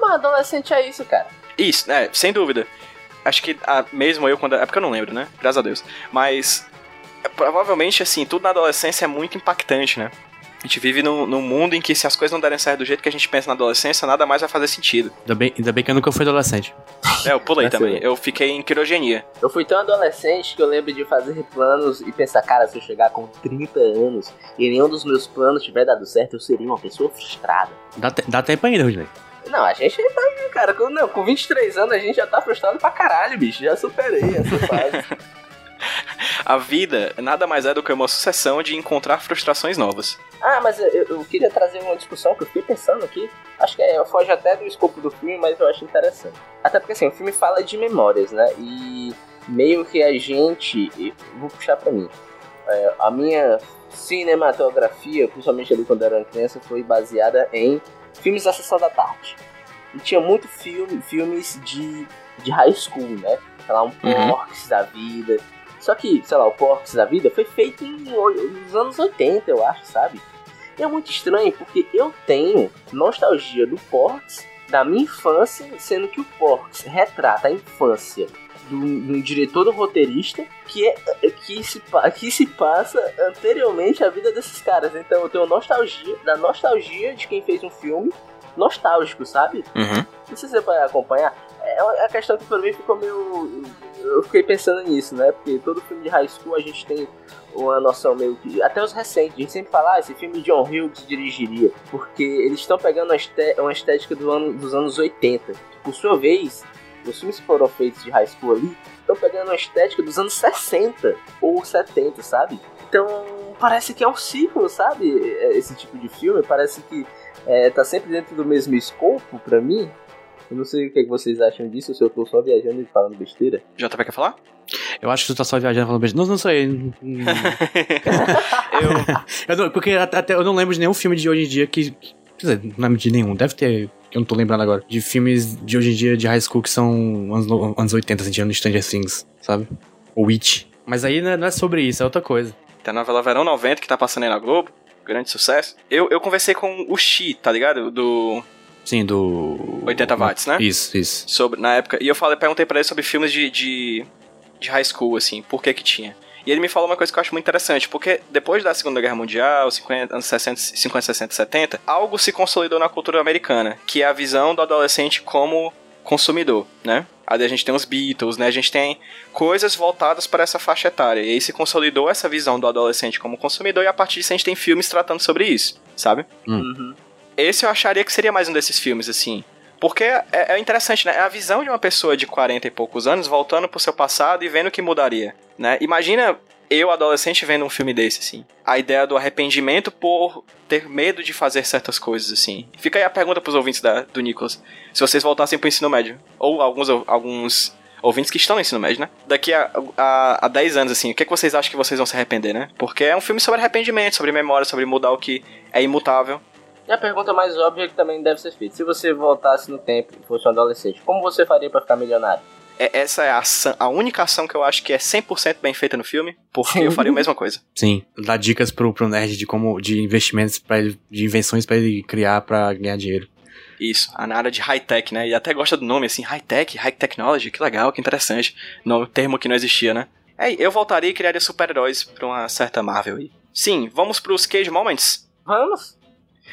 Mas adolescente é isso, cara. Isso, né? Sem dúvida. Acho que ah, mesmo eu, quando. É porque eu não lembro, né? Graças a Deus. Mas. é, provavelmente, assim, tudo na adolescência é muito impactante, né? A gente vive num, num mundo em que se as coisas não derem certo do jeito que a gente pensa na adolescência, nada mais vai fazer sentido. Ainda bem, ainda bem que eu nunca fui adolescente. É, eu pulei também. Eu fiquei em quirogenia. Eu fui tão adolescente que eu lembro de fazer planos e pensar, cara, se eu chegar com 30 anos e nenhum dos meus planos tiver dado certo, eu seria uma pessoa frustrada. Dá, te- dá tempo ainda, Rudney. Não, a gente tá aí, cara. Com, não, com 23 anos a gente já tá frustrado pra caralho, bicho. Já superei essa fase. A vida nada mais é do que uma sucessão de encontrar frustrações novas. ah, mas eu, eu queria trazer uma discussão que eu fiquei pensando aqui. Acho que é, foge até do escopo do filme, mas eu acho interessante. Até porque assim, o filme fala de memórias, né? E meio que a gente. Vou puxar pra mim. É, a minha cinematografia, principalmente ali quando eu era criança, foi baseada em filmes da sessão da tarde. E tinha muito filme, filmes de, de high school, né? Sei lá, um Uhum. Porks da vida. Só que, sei lá, o Porks da vida foi feito em, nos anos 80, eu acho, sabe? E é muito estranho, porque eu tenho nostalgia do Porks da minha infância, sendo que o Porks retrata a infância do, do diretor do roteirista que, é, que, se, que se passa anteriormente à vida desses caras. Então eu tenho nostalgia, da nostalgia de quem fez um filme nostálgico, sabe? Uhum. Não sei se você vai acompanhar. É a questão que pra mim ficou meio. Eu fiquei pensando nisso, né? Porque todo filme de high school a gente tem uma noção meio que. Até os recentes, a gente sempre fala, ah, esse filme John Hughes dirigiria. Porque eles estão pegando uma, esté- uma estética do ano, dos anos 80. Por sua vez, os filmes que foram feitos de high school ali estão pegando uma estética dos anos 60 ou 70, sabe? Então parece que é um ciclo, sabe? Esse tipo de filme. Parece que é, tá sempre dentro do mesmo escopo pra mim. Eu não sei o que, é que vocês acham disso, se eu tô só viajando e falando besteira. JP quer falar? Eu acho que tu tá só viajando falando beijo. Não, não sei. Eu. eu não- porque até, até eu não lembro de nenhum filme de hoje em dia que. que- Quer dizer, não lembro de nenhum. Deve ter. que Eu não tô lembrando agora. De filmes de hoje em dia de high school que são anos, no- anos 80, assim, tirando Stranger Things, sabe? O Witch. Mas aí não é, não é sobre isso, é outra coisa. Tem a novela Verão 90 que tá passando aí na Globo. Grande sucesso. Eu, eu conversei com o Xi, tá ligado? Do Sim, do. 80 watts, né? Isso, isso. sobre na época. E eu falei, perguntei pra ele sobre filmes de, de, de high school, assim, por que que tinha. E ele me falou uma coisa que eu acho muito interessante, porque depois da Segunda Guerra Mundial, 50, anos 60, 50, 60, 70, algo se consolidou na cultura americana, que é a visão do adolescente como consumidor, né? Ali a gente tem os Beatles, né? A gente tem coisas voltadas para essa faixa etária. E aí se consolidou essa visão do adolescente como consumidor, e a partir disso a gente tem filmes tratando sobre isso, sabe? Uhum. Esse eu acharia que seria mais um desses filmes, assim. Porque é, é interessante, né? É a visão de uma pessoa de 40 e poucos anos voltando pro seu passado e vendo o que mudaria, né? Imagina eu, adolescente, vendo um filme desse, assim. A ideia do arrependimento por ter medo de fazer certas coisas, assim. Fica aí a pergunta pros ouvintes da, do Nicholas. Se vocês voltassem pro ensino médio, ou alguns, alguns ouvintes que estão no ensino médio, né? Daqui a, a, a 10 anos, assim, o que, é que vocês acham que vocês vão se arrepender, né? Porque é um filme sobre arrependimento, sobre memória, sobre mudar o que é imutável. E a pergunta mais óbvia que também deve ser feita: se você voltasse no tempo e fosse um adolescente, como você faria pra ficar milionário? É, essa é a, ação, a única ação que eu acho que é 100% bem feita no filme, porque eu faria a mesma coisa. Sim, dá dicas pro, pro nerd de como de investimentos para ele, de invenções pra ele criar pra ganhar dinheiro. Isso, a na área de high-tech, né? E até gosta do nome, assim, high-tech, high technology, que legal, que interessante. No termo que não existia, né? É, eu voltaria e criaria super-heróis pra uma certa Marvel aí. Sim, vamos pros Cage Moments? Vamos?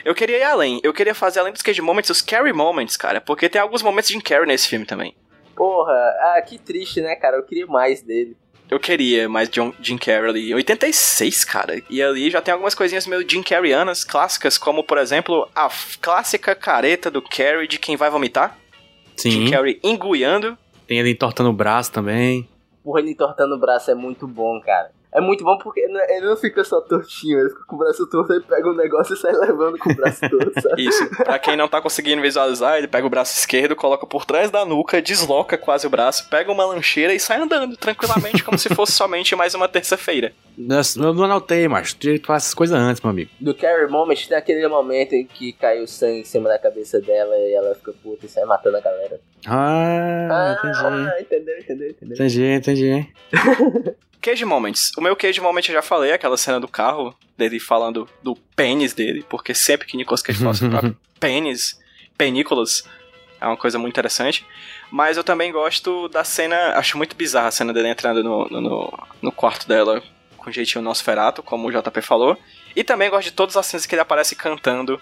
Eu queria ir além. Eu queria fazer além dos Cage Moments, os Carrie Moments, cara. Porque tem alguns momentos de Jim Carrey nesse filme também. Porra, ah, que triste, né, cara? Eu queria mais dele. Eu queria mais John, Jim Carrey ali. 86, cara. E ali já tem algumas coisinhas meio Jim Carreyanas clássicas, como, por exemplo, a clássica careta do Carrey de quem vai vomitar. Sim, Jim Carrey enguiando. tem ele entortando o braço também. Porra, ele entortando o braço é muito bom, cara. É muito bom porque ele não- ele não fica só tortinho, ele fica com o braço torto, ele pega um negócio e sai levando com o braço torto, sabe? Isso. pra quem não tá conseguindo visualizar, ele pega o braço esquerdo, coloca por trás da nuca, desloca quase o braço, pega uma lancheira e sai andando tranquilamente, como se fosse somente mais uma terça-feira. Nossa, Eu não anotei, macho. Tu falar essas coisas antes, meu amigo. Do Carrie Moment tem aquele momento em que cai o sangue em cima da cabeça dela e ela fica puta e sai matando a galera. Ah, entendi. Ah, entendeu, entendeu, entendeu. Entendi, entendi. Cage Moments. O meu Cage Moment eu já falei, aquela cena do carro, dele falando do pênis dele, porque sempre que Nicolas Cage fala sobre próprio pênis, penículas, é uma coisa muito interessante. Mas eu também gosto da cena, acho muito bizarra a cena dele entrando no, no, no- no quarto dela com jeitinho Nosferato, como o JP falou. E também gosto de todas as cenas que ele aparece cantando,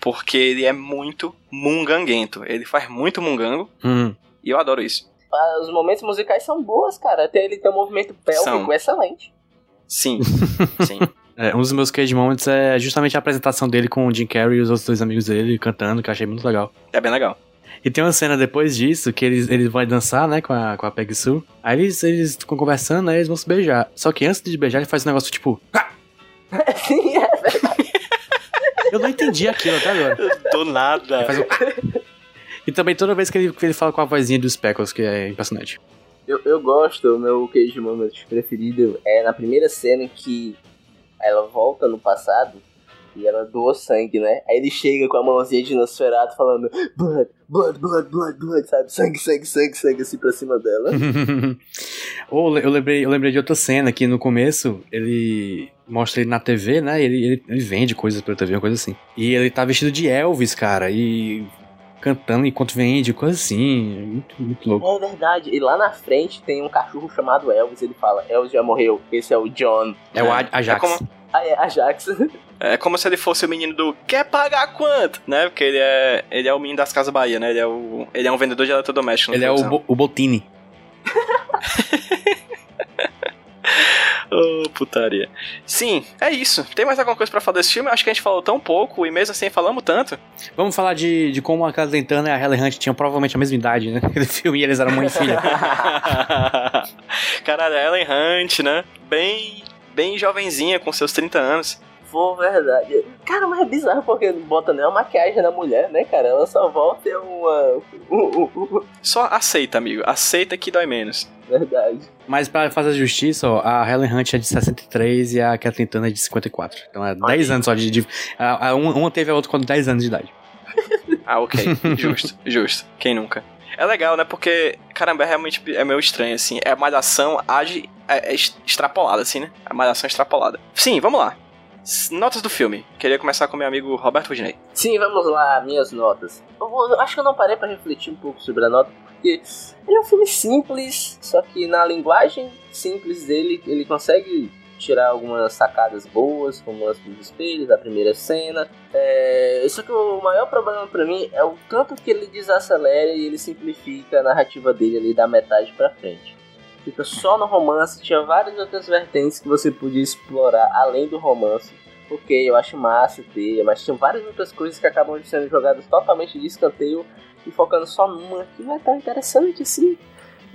porque ele é muito munganguento. Ele faz muito mungango, Hum. e eu adoro isso. Ah, Os momentos musicais são boas, cara. Até ele tem um movimento pélvico São. excelente. Sim, sim. É, um dos meus cage moments é justamente a apresentação dele com o Jim Carrey e os outros dois amigos dele cantando, que eu achei muito legal. É bem legal. E tem uma cena depois disso que eles, eles vão dançar, né, com a, com a Peggy Sue. Aí eles, eles ficam conversando, aí eles vão se beijar. Só que antes de beijar, ele faz um negócio tipo. "Ah!" Sim, é verdade. Eu não entendi aquilo até agora. Do nada. Um. E também toda vez que ele, que ele fala com a vozinha dos Speckles, que é impressionante. Eu, eu gosto, o meu cage moment preferido é na primeira cena que ela volta no passado e ela doa sangue, né? Aí ele chega com a mãozinha de Nosferatu falando blood, blood, blood, blood, blood, sabe? Sangue, sangue, sangue, sangue assim pra cima dela. Ou eu lembrei, eu lembrei de outra cena que no começo ele mostra ele na TV, né? Ele, ele, ele vende coisas pela TV, uma coisa assim. E ele tá vestido de Elvis, cara, e cantando enquanto vende, coisa assim. Muito, muito louco. É verdade. E lá na frente tem um cachorro chamado Elvis. Ele fala: Elvis já morreu, esse é o John. É o A- Ajax. É como, Ah, é Ajax. é como se ele fosse o menino do quer pagar quanto, né? Porque ele é, ele é o menino das Casas Bahia, né? Ele é, o, ele é um vendedor de eletrodomésticos. Ele é o, Bo- o Botini. Ô, putaria. Sim, é isso. Tem mais alguma coisa pra falar desse filme? Acho que a gente falou tão pouco e mesmo assim falamos tanto. Vamos falar de, de como a Casa Dentana e a Helen Hunt tinham provavelmente a mesma idade, né? Aquele filme e eles eram mãe e filha. Caralho, a Ellen Hunt, né? Bem, bem jovenzinha, com seus 30 anos. Pô, verdade. Cara, mas é bizarro porque não bota nem uma maquiagem na mulher, né, cara? Ela só volta e é uma. Só aceita, amigo. Aceita que dói menos. Verdade. Mas pra fazer justiça, ó, a Helen Hunt é de 63 e a Kathleen Turner é de 54. Então é 10 anos só de. de a, a- uma, uma teve a outra com 10 anos de idade. Ah, ok. justo, justo. Quem nunca? É legal, né? Porque, caramba, é realmente é meio estranho, assim. É a malhação age é, é extrapolada, assim, né? A malhação extrapolada. Sim, vamos lá. Notas do filme. Queria começar com meu amigo Roberto Rudinei. Sim, vamos lá, minhas notas. Eu, vou- eu acho que eu não parei pra refletir um pouco sobre a nota, porque ele é um filme simples, só que na linguagem simples dele, ele consegue tirar algumas sacadas boas, como lance dos espelhos, a primeira cena. É, só que o maior problema pra mim é o tanto que ele desacelera e ele simplifica a narrativa dele ali da metade pra frente. Fica só no romance, tinha várias outras vertentes que você podia explorar além do romance. Ok, eu acho massa ter, mas tinha várias outras coisas que acabam sendo jogadas totalmente de escanteio e focando só numa que não é tão interessante assim.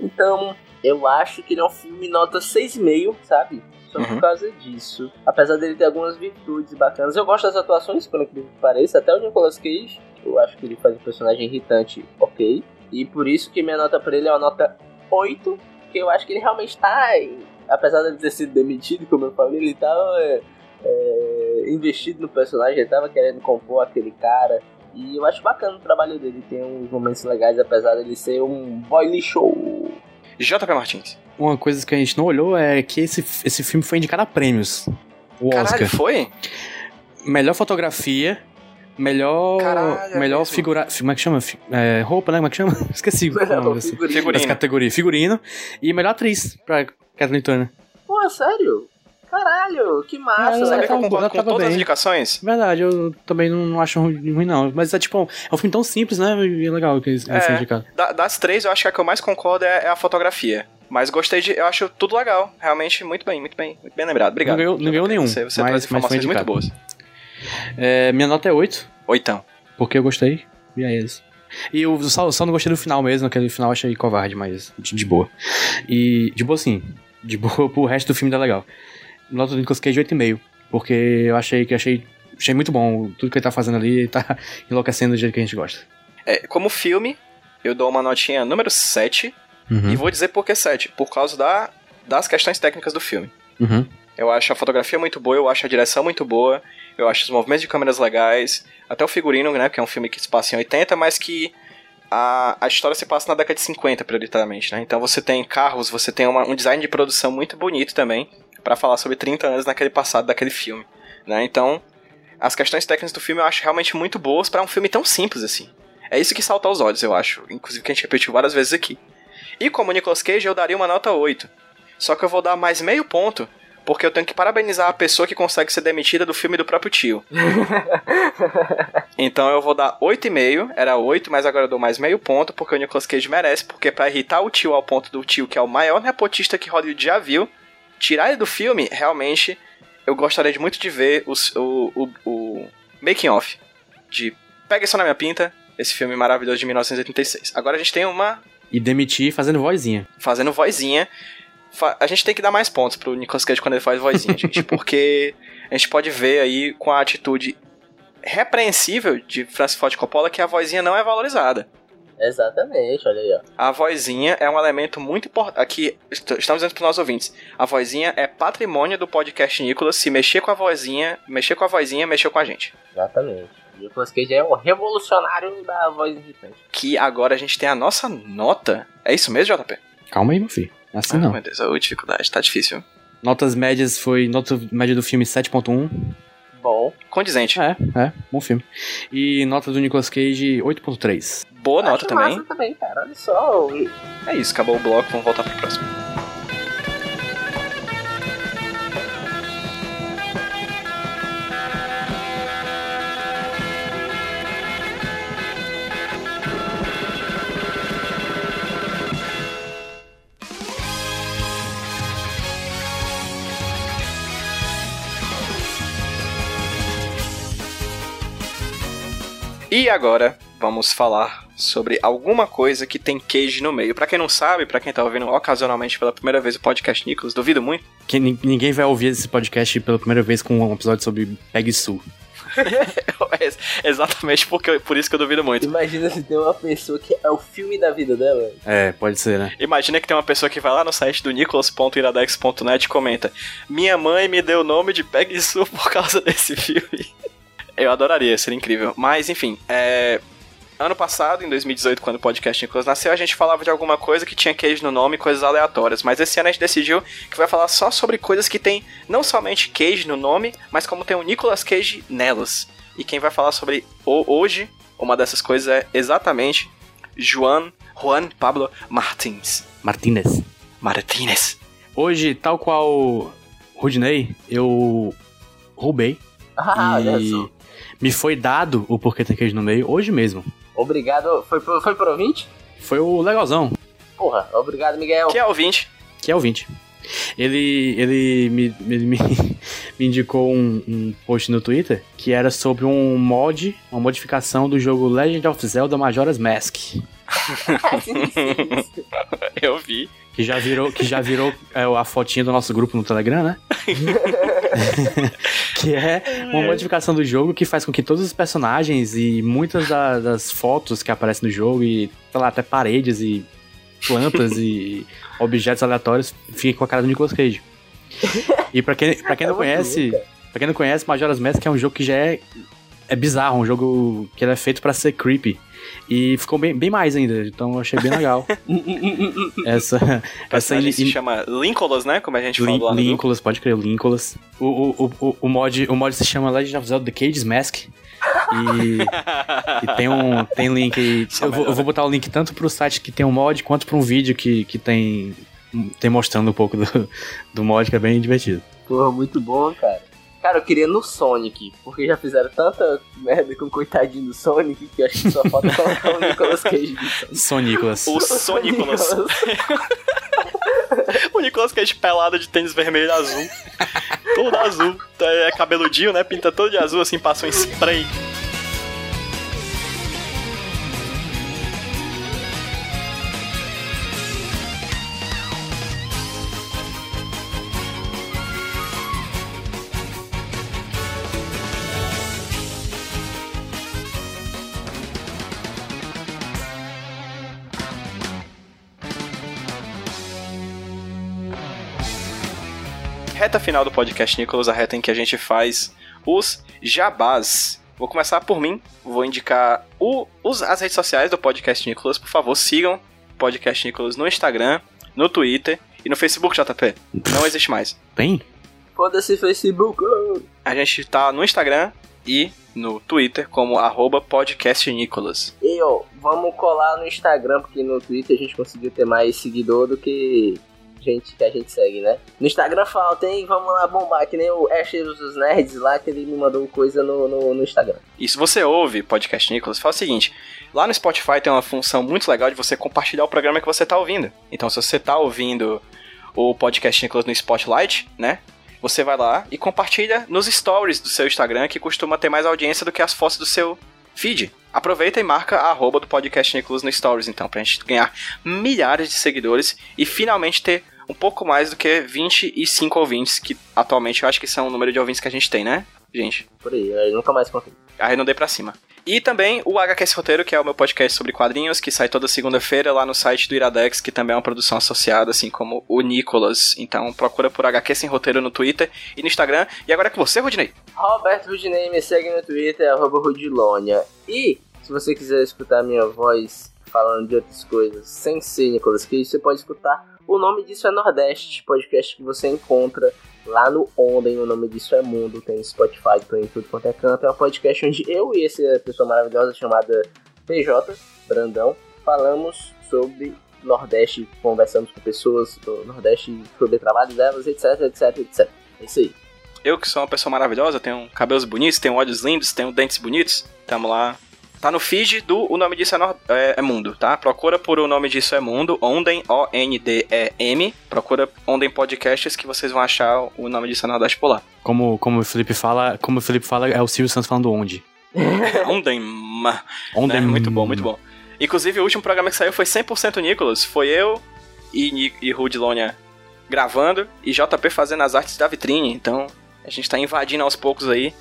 Então, eu acho que ele é um filme nota 6,5, sabe? Só Uhum. por causa disso. Apesar dele ter algumas virtudes bacanas. Eu gosto das atuações, incrível que pareça. Até o Nicolas Cage, eu acho que ele faz um personagem irritante ok. E por isso que minha nota pra ele é uma nota 8, que eu acho que ele realmente tá, apesar de ele ter sido demitido, como eu falei, ele tava é, é, investido no personagem, ele tava querendo compor aquele cara. E eu acho bacana o trabalho dele, tem uns momentos legais, apesar dele ser um boy lixo. JP Martins. Uma coisa que a gente não olhou é que esse, esse filme foi indicado a prêmios. O Caralho, Oscar. foi? Melhor fotografia, melhor. Caralho, é melhor figura. Como é que chama? É, roupa, né? Como é que chama? Esqueci. o nome desse- Figurino. E melhor atriz pra Kathleen Turner. Pô, sério? Caralho, que massa, né? Sabe que eu tá- concordo com todas as bem. indicações? Verdade, eu também não, não acho ruim, não. Mas é tipo, é um filme tão simples, né? E é legal que ele É. indicado. Da- das três, eu acho que a que eu mais concordo é, é a fotografia. Mas gostei de. Eu acho tudo legal. Realmente, muito bem, muito bem. Muito bem lembrado. Obrigado. Não ganhou- não ganhou nenhum, Você, você mas- traz informações muito boas. É, minha nota é 8, Oitão. porque eu gostei. E é isso. E eu só, só não gostei do final mesmo, aquele final eu achei covarde, mas de, de boa. E de boa sim. De boa pro resto do filme tá legal. Nota do Nicolas Cage 8,5. Porque eu achei que achei, achei muito bom. Tudo que ele tá fazendo ali ele tá enlouquecendo do jeito que a gente gosta. É, como filme, eu dou uma notinha número 7. Uhum. E vou dizer por que 7. Por causa da, das questões técnicas do filme. Uhum. Eu acho a fotografia muito boa, eu acho a direção muito boa, eu acho os movimentos de câmeras legais, até o figurino, né, que é um filme que se passa em 80, mas que a, a história se passa na década de 50, prioritariamente, né? Então você tem carros, você tem uma- um design de produção muito bonito também, pra falar sobre 30 anos naquele passado daquele filme, né? Então, as questões técnicas do filme eu acho realmente muito boas pra um filme tão simples assim. É isso que salta aos olhos, eu acho, inclusive que a gente repetiu várias vezes aqui. E como Nicolas Cage, eu daria uma nota 8. Só que eu vou dar mais meio ponto, porque eu tenho que parabenizar a pessoa que consegue ser demitida do filme do próprio tio. então eu vou dar 8,5, era 8, mas agora eu dou mais meio ponto, porque o Nicolas Cage merece, porque pra irritar o tio ao ponto do tio, que é o maior nepotista que Hollywood já viu, tirar ele do filme, realmente, eu gostaria de muito de ver os- o, o, o making off de Pega Isso na Minha Pinta, esse filme maravilhoso de 1986. Agora a gente tem uma E demitir fazendo vozinha. fazendo vozinha. Fa- A gente tem que dar mais pontos pro Nicolas Cage quando ele faz vozinha, gente. Porque a gente pode ver aí com a atitude repreensível de Francis Ford Coppola que a vozinha não é valorizada. Exatamente, olha aí, ó. A vozinha é um elemento muito importante. Aqui, est- estamos dizendo para os nossos ouvintes. A vozinha é patrimônio do podcast Nicolas. Se mexer com a vozinha, mexer com a vozinha, mexeu com a gente. Exatamente. Nicolas Cage é o revolucionário da voz irritante. Que agora a gente tem a nossa nota. É isso mesmo, JP? Calma aí, meu filho. Assim Ah, não. meu Deus, a dificuldade, tá difícil. Notas médias foi. Nota média do filme 7.1. Bom, Condizente. É, é, bom filme. E nota do Nicolas Cage 8.3. Boa nota acho também. massa também, cara. Olha só. É isso, acabou o bloco, vamos voltar pro próximo. E agora vamos falar sobre alguma coisa que tem queijo no meio. Pra quem não sabe, pra quem tá ouvindo ocasionalmente pela primeira vez o podcast Nicolas, duvido muito. Que nin- ninguém vai ouvir esse podcast pela primeira vez com um episódio sobre Peg Sue. É exatamente porque, por isso que eu duvido muito. Imagina se tem uma pessoa que é o filme da vida dela. É, pode ser, né? Imagina que tem uma pessoa que vai lá no site do nicolas.iradex.net e comenta Minha mãe me deu o nome de Peg Sue por causa desse filme. Eu adoraria, seria incrível. Mas, enfim, é... Ano passado, em 2018, quando o podcast Nicolas nasceu, a gente falava de alguma coisa que tinha queijo no nome, coisas aleatórias. Mas esse ano a gente decidiu que vai falar só sobre coisas que tem não somente queijo no nome, mas como tem o Nicolas Cage nelas. E quem vai falar sobre o- hoje, uma dessas coisas é exatamente Juan, Juan Pablo Martins. Martinez. Martínez. Hoje, tal qual Rudney, eu roubei Ah, olha e só. Me foi dado o porquê tem queijo no meio hoje mesmo. Obrigado. Foi pro, foi pro ouvinte? Foi o legalzão, Porra, obrigado, Miguel. Que é ouvinte. que é o 20. Ele, ele me, ele me, me indicou um, um post no Twitter que era sobre um mod, uma modificação do jogo Legend of Zelda Majora's Mask. Eu vi. Que já virou, que já virou é, a fotinha do nosso grupo no Telegram, né? que é uma modificação do jogo que faz com que todos os personagens e muitas da- das fotos que aparecem no jogo e, sei lá, até paredes e plantas e objetos aleatórios, fica com a cara do Nicolas Cage. E pra quem, pra quem não É conhece, pra quem não conhece, Majora's Mask é um jogo que já é, é bizarro, um jogo que é feito pra ser creepy. E ficou bem, bem mais ainda, então eu achei bem legal. essa essa in- se chama Linkolas, né? Como a gente Lin- falou lá pode crer, Linkolas. O, o, o, o, mod, o mod se chama Legend of Zelda The Cage's Mask. E, e tem um tem link Eu vou, eu vou botar o link tanto pro site que tem um mod, quanto pra um vídeo que, que tem, tem mostrando um pouco do, do mod, que é bem divertido. Porra, muito bom, cara. Cara, eu queria no Sonic, porque já fizeram tanta merda com o coitadinho do Sonic que eu acho que só falta colocar o Nicolas Cage do Sonic. Son Nicolas. O Sonicolas. O Nicolas Cage pelado de tênis vermelho e azul. Todo azul. É cabeludinho, né? Pinta todo de azul, assim, passa um spray. Reta final do podcast Nicolas, a reta em que a gente faz os jabás. Vou começar por mim, vou indicar o- os- as redes sociais do podcast Nicolas. Por favor, sigam o podcast Nicolas no Instagram, no Twitter e no Facebook, JP. Não existe mais. Tem? Foda-se Facebook. A gente tá no Instagram e no Twitter como arroba podcastnicolas. E ó, vamos colar no Instagram, porque no Twitter a gente conseguiu ter mais seguidor do que gente que a gente segue, né? No Instagram falta, hein? Vamos lá bombar, que nem o Asher dos Nerds lá, que ele me mandou coisa no, no, no Instagram. E se você ouve podcast Nicolas, fala o seguinte: lá no Spotify tem uma função muito legal de você compartilhar o programa que você está ouvindo. Então, se você está ouvindo o podcast Nicolas no Spotlight, né? Você vai lá e compartilha nos stories do seu Instagram, que costuma ter mais audiência do que as fotos do seu feed. Aproveita e marca a arroba do podcast Nicolas no stories, então, pra gente ganhar milhares de seguidores e finalmente ter um pouco mais do que 25 ouvintes, que atualmente eu acho que são o número de ouvintes que a gente tem, né, gente? Por aí, eu nunca mais contei. arredondei pra cima. E também o HQS Roteiro, que é o meu podcast sobre quadrinhos, que sai toda segunda-feira lá no site do Iradex, que também é uma produção associada, assim como o Nicolas. Então procura por HQ Sem Roteiro no Twitter e no Instagram. E agora é com você, Rudinei. Roberto Rudinei, me segue no Twitter, arroba Rudilônia. E se você quiser escutar minha voz falando de outras coisas sem ser Nicolas Cage, você pode escutar O Nome Disso é Nordeste, podcast que você encontra lá no Onden, O Nome Disso é Mundo, tem Spotify, tem em tudo quanto é canto. É um podcast onde eu e essa pessoa maravilhosa chamada PJ, Brandão, falamos sobre Nordeste, conversamos com pessoas do Nordeste sobre o trabalho delas, etc, etc, etc. É isso aí. Eu que sou uma pessoa maravilhosa, tenho cabelos bonitos, tenho olhos lindos, tenho dentes bonitos. Tamo lá. Tá no feed do O Nome Disso é, Nor- é- é Mundo, tá? Procura por O Nome Disso é Mundo, Onden, O-N-D-E-M. Procura Onden Podcasts que vocês vão achar o Nome Disso é Nordeste por lá. Como, como o Felipe fala, como o Felipe fala, é o Silvio Santos falando onde? Onden, ma. Onde né? Muito bom, muito bom. Inclusive, o último programa que saiu foi 100% Nicolas. Foi eu e, e Rudilônia gravando e JP fazendo as artes da vitrine. Então, a gente tá invadindo aos poucos aí.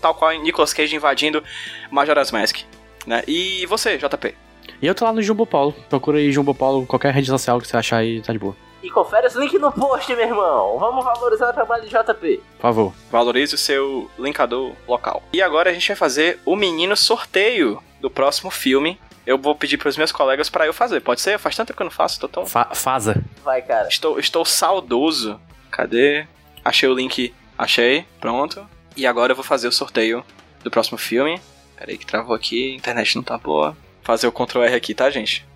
Tal, qual Nicolas Cage invadindo Majora's Mask. Né? E você, JP? E eu tô lá no Jumbo Paulo. Procura aí Jumbo Paulo, qualquer rede social que você achar aí, tá de boa. E confere os links no post, meu irmão. Vamos valorizar o trabalho de JP. Por favor. Valorize o seu linkador local. E agora a gente vai fazer o menino sorteio do próximo filme. Eu vou pedir pros meus colegas pra eu fazer. Pode ser? Faz tanto tempo que eu não faço, tô tão Fa faza. Vai, cara. Estou, estou saudoso. Cadê? Achei o link. Achei. Pronto. E agora eu vou fazer o sorteio do próximo filme. Pera aí que travou aqui. A internet não tá boa. Fazer o Ctrl R aqui, tá, gente?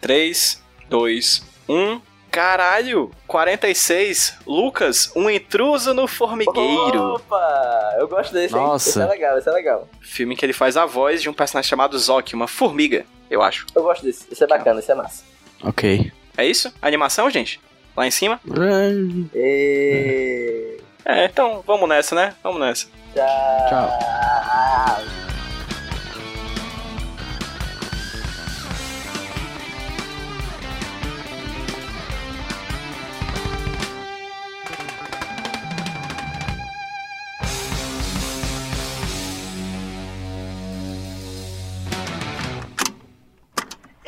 3, 2, 1. Caralho! 46. Lucas, um intruso no formigueiro. Opa! Eu gosto desse, hein? Nossa. Esse é legal, esse é legal. Filme que ele faz a voz de um personagem chamado Zoki, uma formiga, eu acho. Eu gosto desse. Esse é bacana, esse é massa. Ok. É isso? Animação, gente? Lá em cima? E... É, então vamos nessa, né? Vamos nessa. Tchau. Tchau.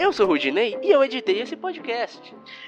Eu sou o Rudinei e eu editei esse podcast.